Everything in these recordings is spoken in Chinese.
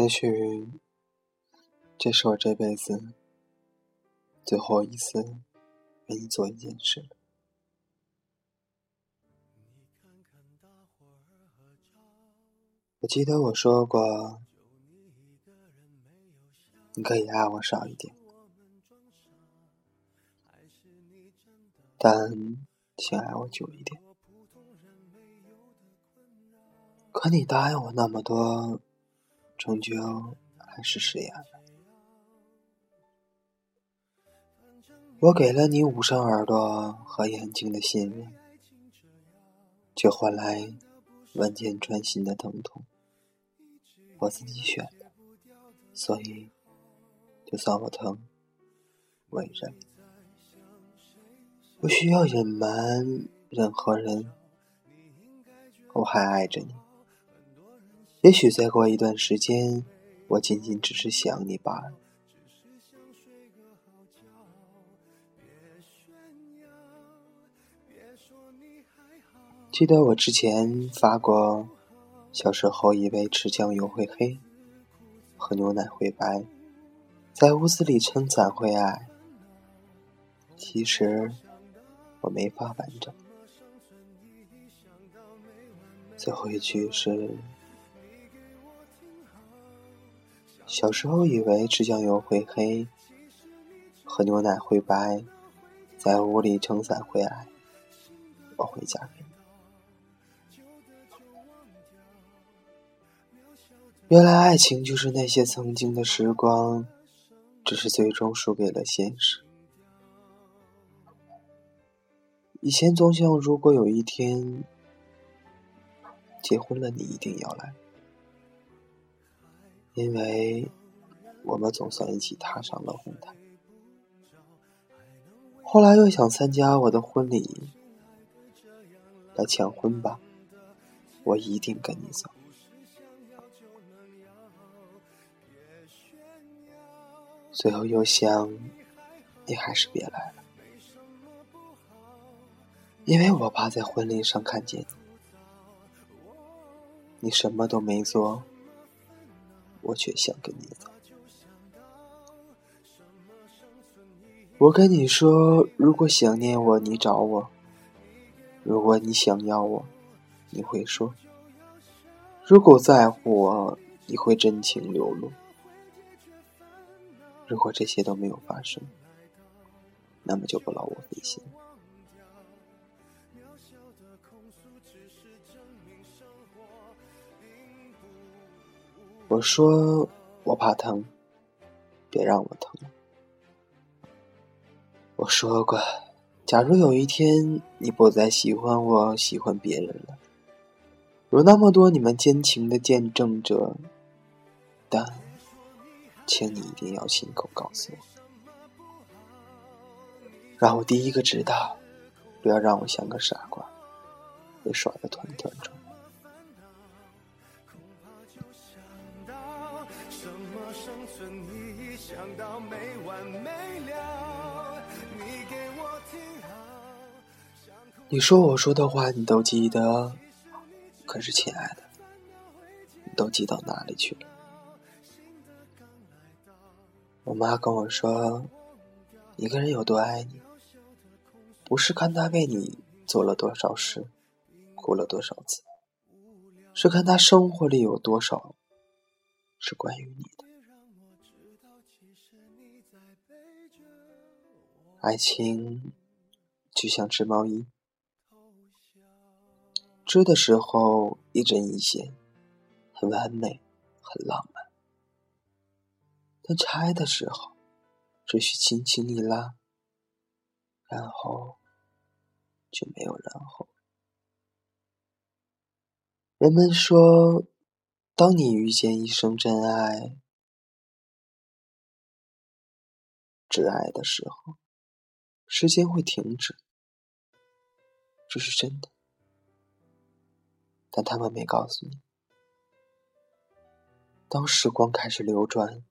也许，这是我这辈子最后一次为你做一件事。我记得我说过，你可以爱我少一点，但请爱我久一点。可你答应我那么多。终究还是食言了。我给了你捂上耳朵和眼睛的信任，却换来万箭穿心的疼痛。我自己选的，所以就算我疼，我也忍。不需要隐瞒任何人，我还爱着你。也许再过一段时间，我仅仅只是想你罢了。记得我之前发过，小时候以为吃酱油会黑，喝牛奶会白，在屋子里撑伞会矮。其实我没法完整。最后一句是。小时候以为吃酱油会黑，喝牛奶会白，在屋里撑伞会矮。我会嫁给你。原来爱情就是那些曾经的时光，只是最终输给了现实。以前总想，如果有一天结婚了，你一定要来。因为我们总算一起踏上了红毯。后来又想参加我的婚礼，来抢婚吧，我一定跟你走。最后又想，你还是别来了，因为我怕在婚礼上看见你，你什么都没做。我却想跟你走。我跟你说，如果想念我，你找我；如果你想要我，你会说；如果在乎我，你会真情流露。如果这些都没有发生，那么就不劳我费心。我说我怕疼，别让我疼。我说过，假如有一天你不再喜欢我，喜欢别人了，有那么多你们奸情的见证者，但，请你一定要亲口告诉我，让我第一个知道，不要让我像个傻瓜，被耍的团团转。你说我说的话你都记得，可是亲爱的，你都记到哪里去了？我妈跟我说，一个人有多爱你，不是看他为你做了多少事，哭了多少次，是看他生活里有多少是关于你的。爱情就像织毛衣。织的时候一针一线，很完美，很浪漫。但拆的时候，只需轻轻一拉，然后就没有然后。人们说，当你遇见一生真爱、挚爱的时候，时间会停止，这是真的。但他们没告诉你，当时光开始流转，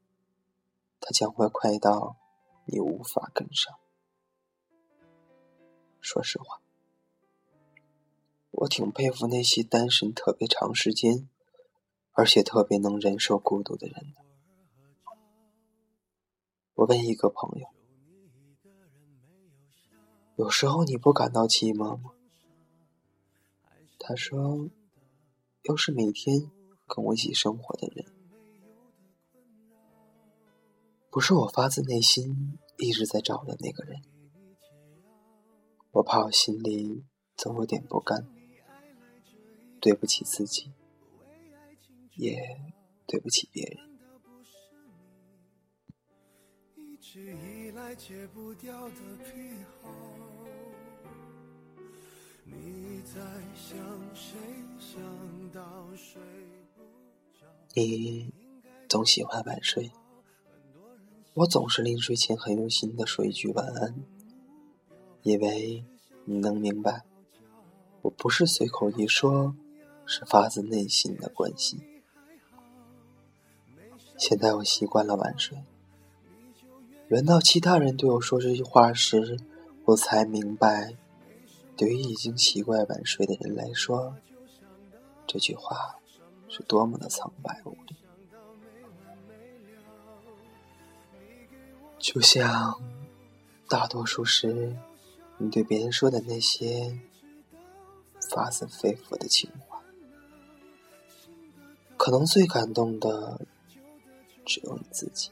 它将会快到你无法跟上。说实话，我挺佩服那些单身特别长时间，而且特别能忍受孤独的人的？我问一个朋友：“有时候你不感到寂寞吗？”他说：“都是每天跟我一起生活的人，不是我发自内心一直在找的那个人，我怕我心里总有点不甘，对不起自己，也对不起别人。”一直以来戒不掉的癖好你在想谁？想到睡不着。你总喜欢晚睡，我总是临睡前很用心的说一句晚安，因为你能明白，我不是随口一说，是发自内心的关心。现在我习惯了晚睡，轮到其他人对我说这句话时，我才明白。对于已经习惯晚睡的人来说，这句话是多么的苍白无力。就像大多数时，你对别人说的那些发自肺腑的情话，可能最感动的只有你自己。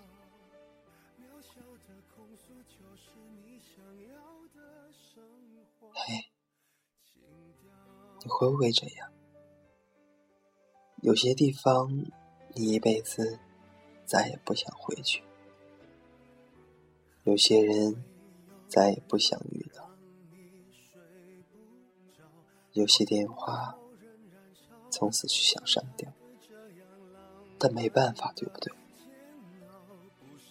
你会不会这样？有些地方，你一辈子再也不想回去；有些人，再也不想遇到；有些电话，从此就想删掉。但没办法，对不对？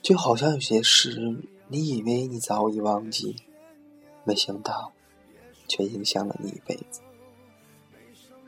就好像有些事，你以为你早已忘记，没想到，却影响了你一辈子。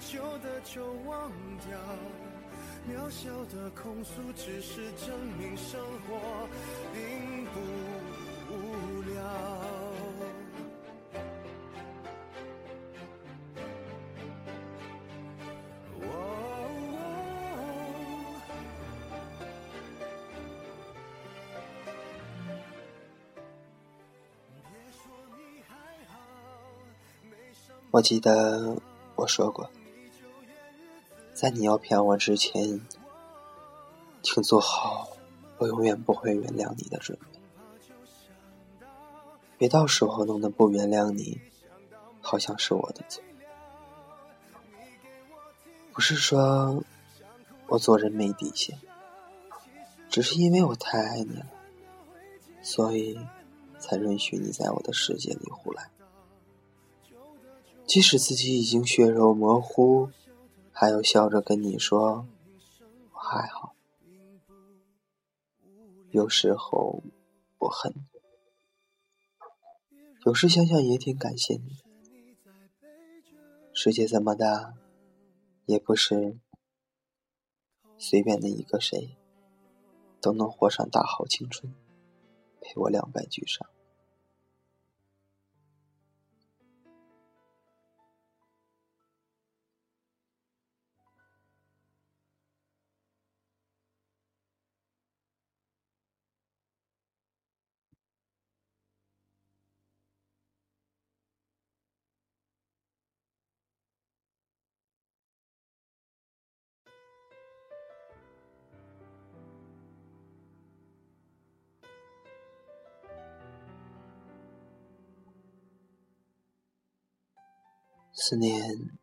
旧的就忘掉，渺小的控诉只是证明生活并不无聊。我记得我说过。在你要骗我之前，请做好我永远不会原谅你的准备。别到时候弄得不原谅你，好像是我的错。不是说我做人没底线，只是因为我太爱你了，所以才允许你在我的世界里胡来。即使自己已经血肉模糊。还有笑着跟你说，我还好。有时候我恨，有时想想也挺感谢你。世界这么大，也不是随便的一个谁都能活上大好青春，陪我两败俱伤。思念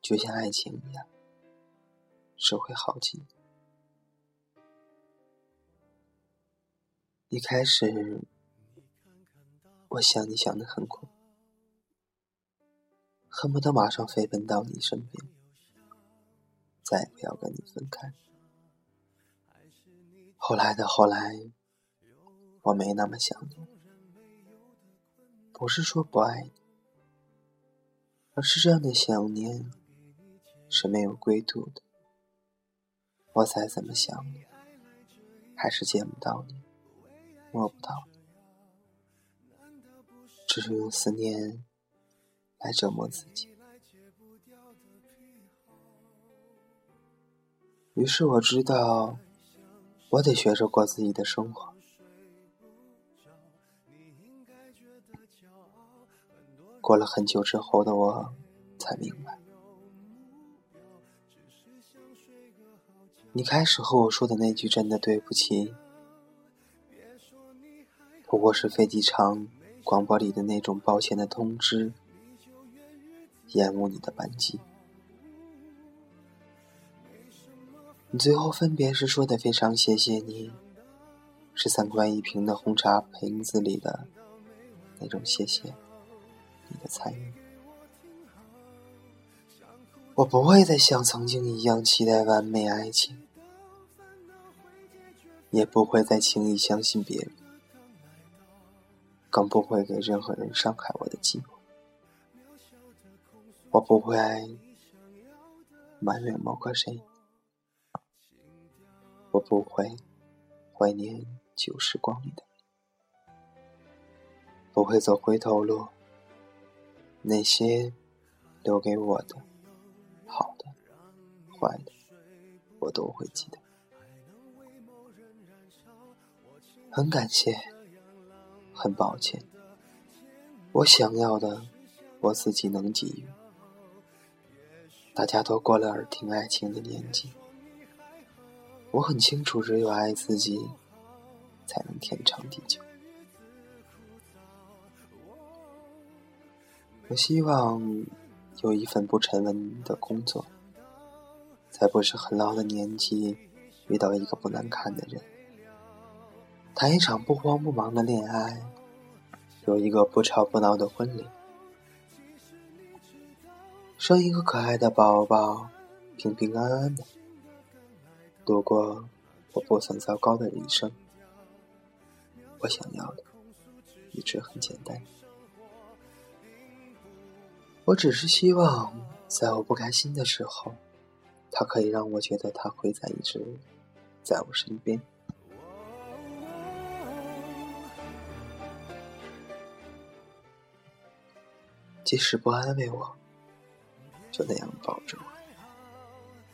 就像爱情一样，是会耗尽。一开始，我想你想的很苦，恨不得马上飞奔到你身边，再也不要跟你分开。后来的后来，我没那么想你，不是说不爱你，而是这样的想念是没有归途的。我再怎么想你，还是见不到你，摸不到你，只是用思念来折磨自己。于是我知道。我得学着过自己的生活。过了很久之后的我，才明白，你开始和我说的那句“真的对不起”，不过是飞机场广播里的那种抱歉的通知，延误你的班机。你最后分别时说的非常谢谢你，是三块一瓶的红茶瓶子里的那种谢谢你的参与。我不会再像曾经一样期待完美爱情，也不会再轻易相信别人，更不会给任何人伤害我的机会。我不会埋怨某个谁。我不会怀念旧时光里的，不会走回头路。那些留给我的好的、坏的，我都会记得。很感谢，很抱歉，我想要的我自己能给予。大家都过了耳听爱情的年纪。我很清楚，只有爱自己，才能天长地久。我希望有一份不沉稳的工作，在不是很老的年纪遇到一个不难看的人，谈一场不慌不忙的恋爱，有一个不吵不闹的婚礼，生一个可爱的宝宝，平平安安的。度过我不算糟糕的一生，我想要的一直很简单。我只是希望，在我不开心的时候，他可以让我觉得他会在一直在我身边。即使不安慰我，就那样抱着我，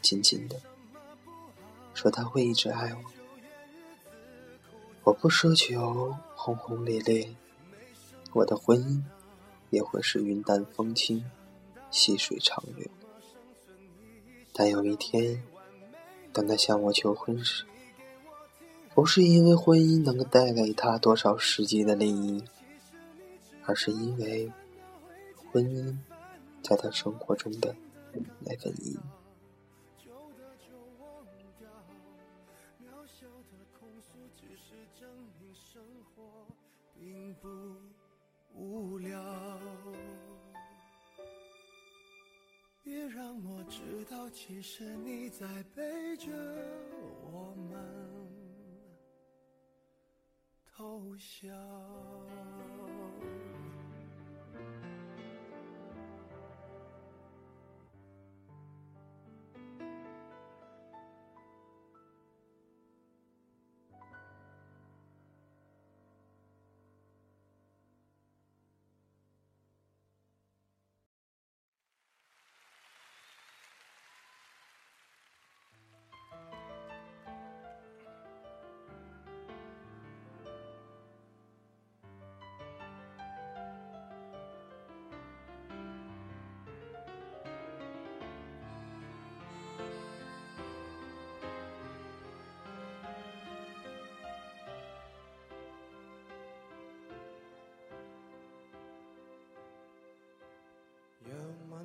紧紧的。说他会一直爱我，我不奢求轰轰烈烈，我的婚姻也会是云淡风轻、细水长流。但有一天，当他向我求婚时，不是因为婚姻能够带给他多少实际的利益，而是因为婚姻在他生活中的那份意义。无聊，别让我知道，其实你在背着我们偷笑。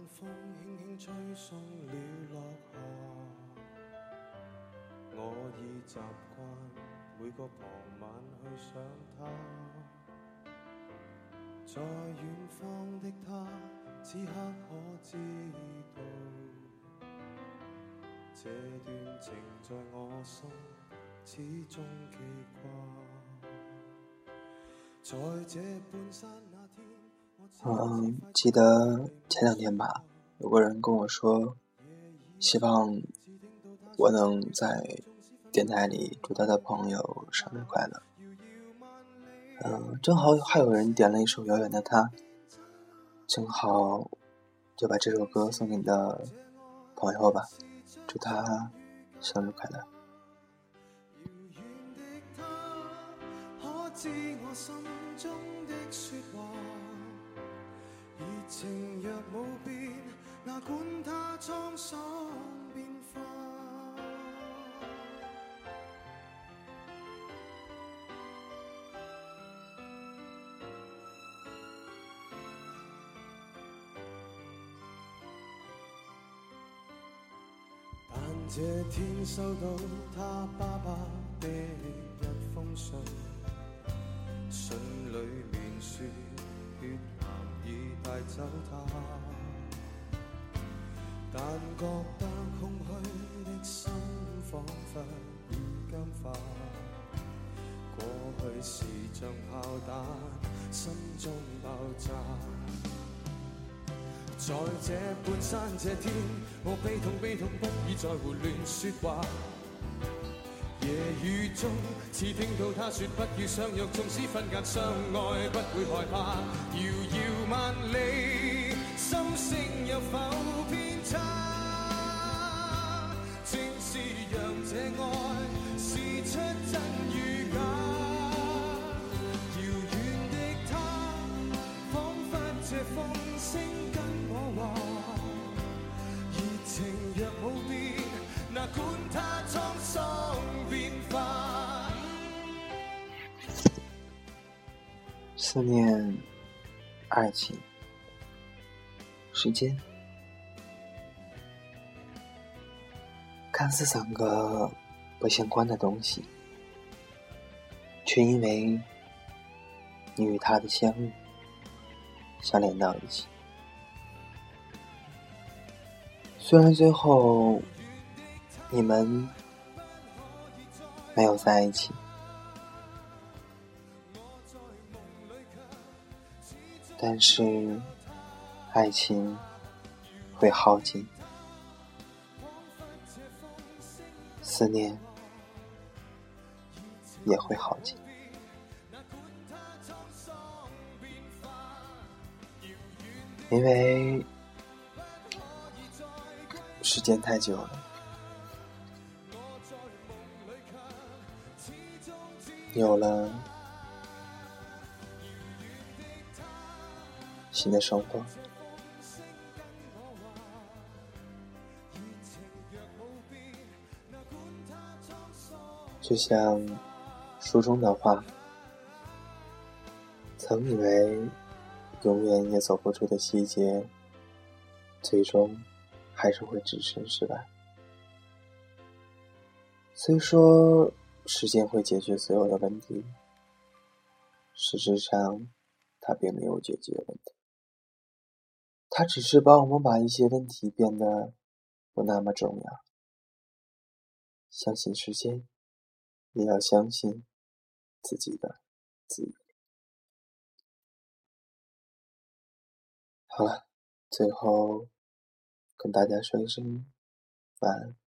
风轻轻吹送了落霞，我已习惯每个傍晚去想他。在远方的他，此刻可知道，这段情在我心始终记挂。在這半山嗯，记得前两天吧，有个人跟我说，希望我能在电台里祝他的朋友生日快乐。嗯，正好还有人点了一首《遥远的他》，正好就把这首歌送给你的朋友吧，祝他生日快乐。知我心中的说话情若冇变，哪管它沧桑变化。但这天收到他爸爸的一封信，信里面已。带走他，但觉得空虚的心仿佛已僵化。过去是像炮弹，心中爆炸。在这半山这天，我悲痛悲痛，不已再胡乱说话。夜雨中，似听到他说不要相约，纵使分隔相爱，不会害怕。遥遥万里，心声有否思念、爱情、时间，看似三个不相关的东西，却因为你与他的相遇，相连到一起。虽然最后你们没有在一起。但是，爱情会耗尽，思念也会耗尽，因为时间太久了，有了。新的生活，就像书中的话，曾以为永远也走不出的细节，最终还是会置身事外。虽说时间会解决所有的问题，事实上，它并没有解决问题。它只是帮我们把一些问题变得不那么重要。相信时间，也要相信自己的自由。好了，最后跟大家说一声晚安。